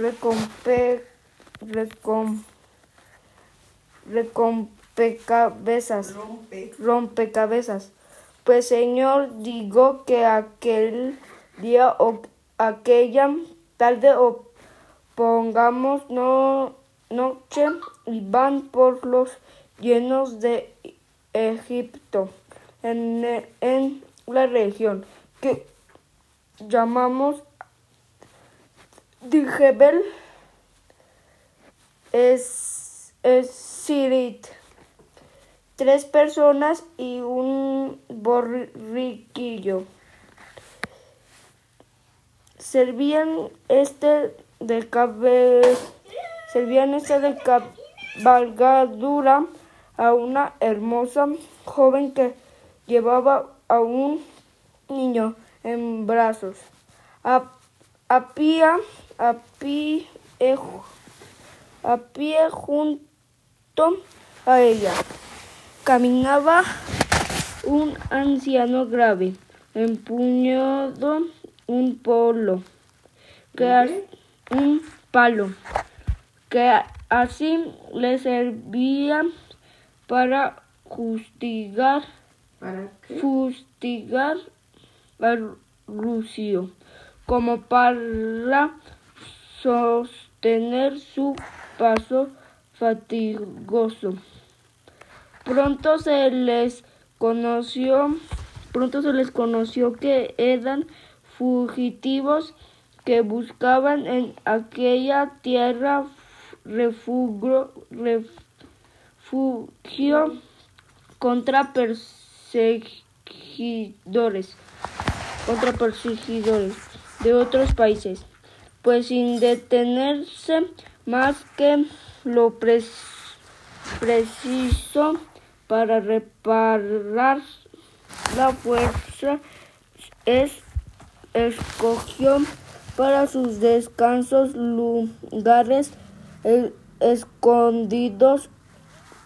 recompe, recom, recompecabezas, Rompe. rompecabezas. Pues Señor, digo que aquel día o aquella tarde o pongamos no, noche y van por los llenos de Egipto en, en la región que llamamos Dijebel es, es Sirit. Tres personas y un borriquillo. Servían este de cabe, servían este de cabalgadura a una hermosa joven que llevaba a un niño en brazos. A, a pie, a pie, eh, a pie junto a ella. Caminaba un anciano grave, empuñado un polo, que un palo, que así le servía para justigar, ¿Para fustigar al rucio, como para sostener su paso fatigoso. Pronto se les conoció, pronto se les conoció que eran fugitivos que buscaban en aquella tierra refugio, refugio contra perseguidores, contra perseguidores de otros países, pues sin detenerse más que lo preciso para reparar la fuerza es escogió para sus descansos lugares eh, escondidos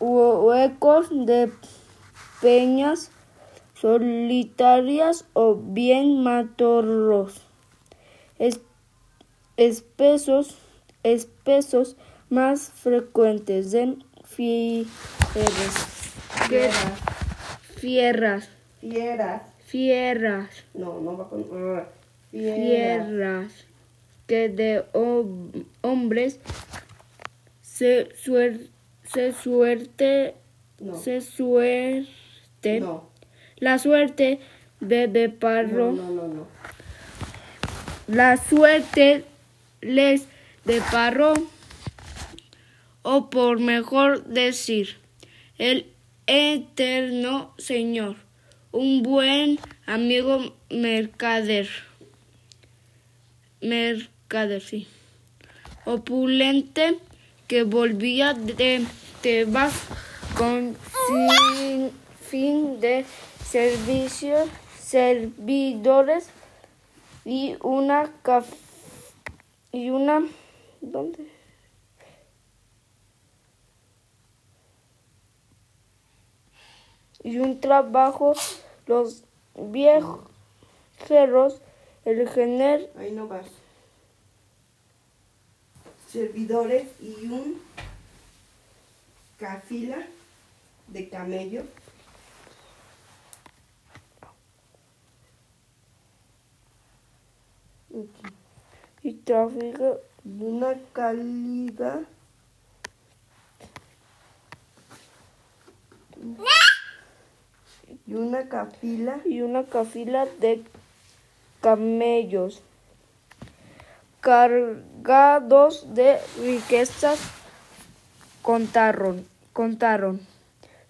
huecos de peñas solitarias o bien matorros es- espesos espesos más frecuentes de fieres que- fierras Fieras. fierras No, no va con. Fieras. tierras que de hom- hombres se, suer- se suerte No. se suerte No. la suerte de de parro no, no, no. La suerte les deparó o por mejor decir el eterno Señor un buen amigo mercader mercader sí opulente que volvía de Tebas con sin fin de servicios servidores y una caf y una ¿dónde? y un trabajo los viajeros el gener Ahí no vas. Servidores y un cafila de camello. Y tráfico una calidad. Y una cafila y una cafila de camellos. Cargados de riquezas contaron contaron.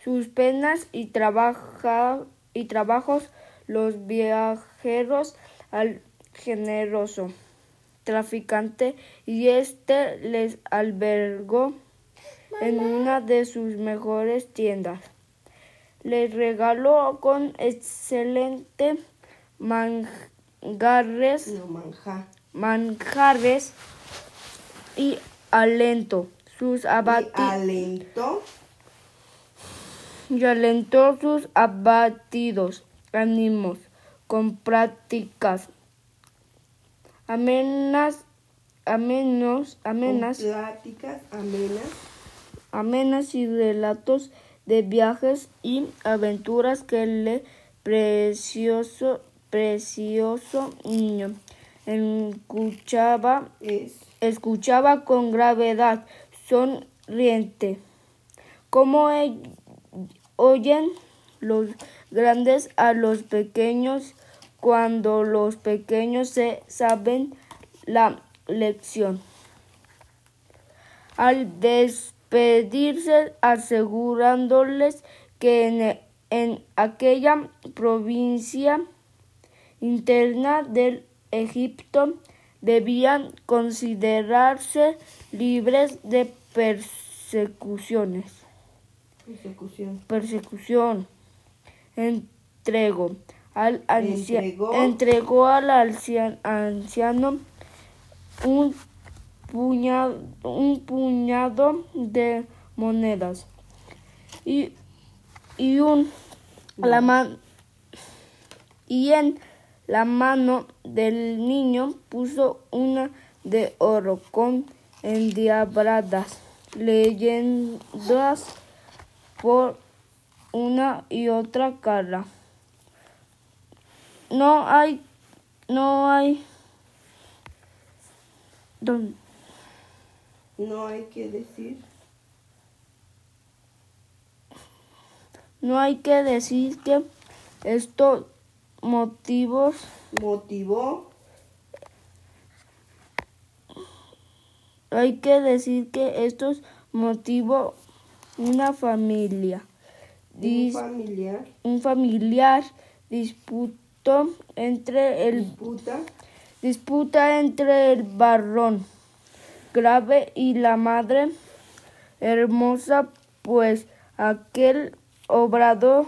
Sus penas y trabaja y trabajos los viajeros al generoso traficante y éste les albergó en una de sus mejores tiendas. Les regaló con excelente no manja manjares y alento. Sus y abati alentó y alentó sus abatidos ánimos con prácticas amenas amenos, amenas, Con pláticas amenas. amenas y relatos de viajes y aventuras que el precioso, precioso niño escuchaba, Es escuchaba con gravedad sonriente. Como oyen los grandes a los pequeños cuando los pequeños se saben la lección. Al despedirse asegurándoles que en, en aquella provincia interna del Egipto debían considerarse libres de persecuciones persecución. persecución. Entregó al ancia- Entregó. entregó al ancia- anciano un puñado, un puñado de monedas y, y un la ma- y en la mano del niño puso una de oro con endiabradas leyendas por una y otra cara. No hay, no hay, don- No hay que decir. no hay que decir que estos motivos Motivó. hay que decir que estos motivos una familia Un dis- familiar. un familiar disputó entre el Disputa. disputa entre el varón grave y la madre hermosa, pues aquel obrado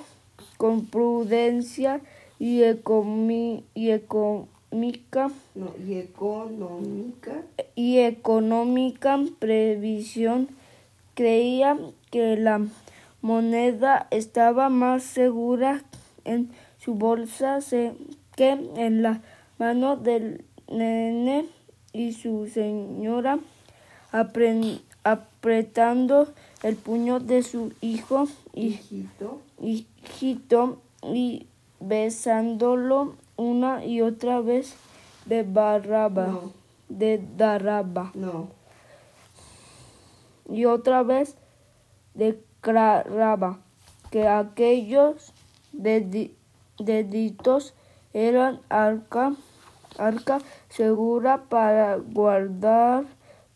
con prudencia y, ecomi- y económica No, y económica. y económica previsión creía que la moneda estaba más segura en su bolsa se- que en la mano del nene y su señora apren- apretando el puño de su hijo y Hijito. hijito y besándolo una y otra vez de barraba No. de daraba No. y otra vez declaraba que aquellos deditos eran arca, arca segura para guardar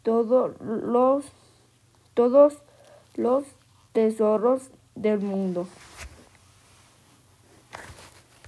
todos los, todos los tesoros del mundo.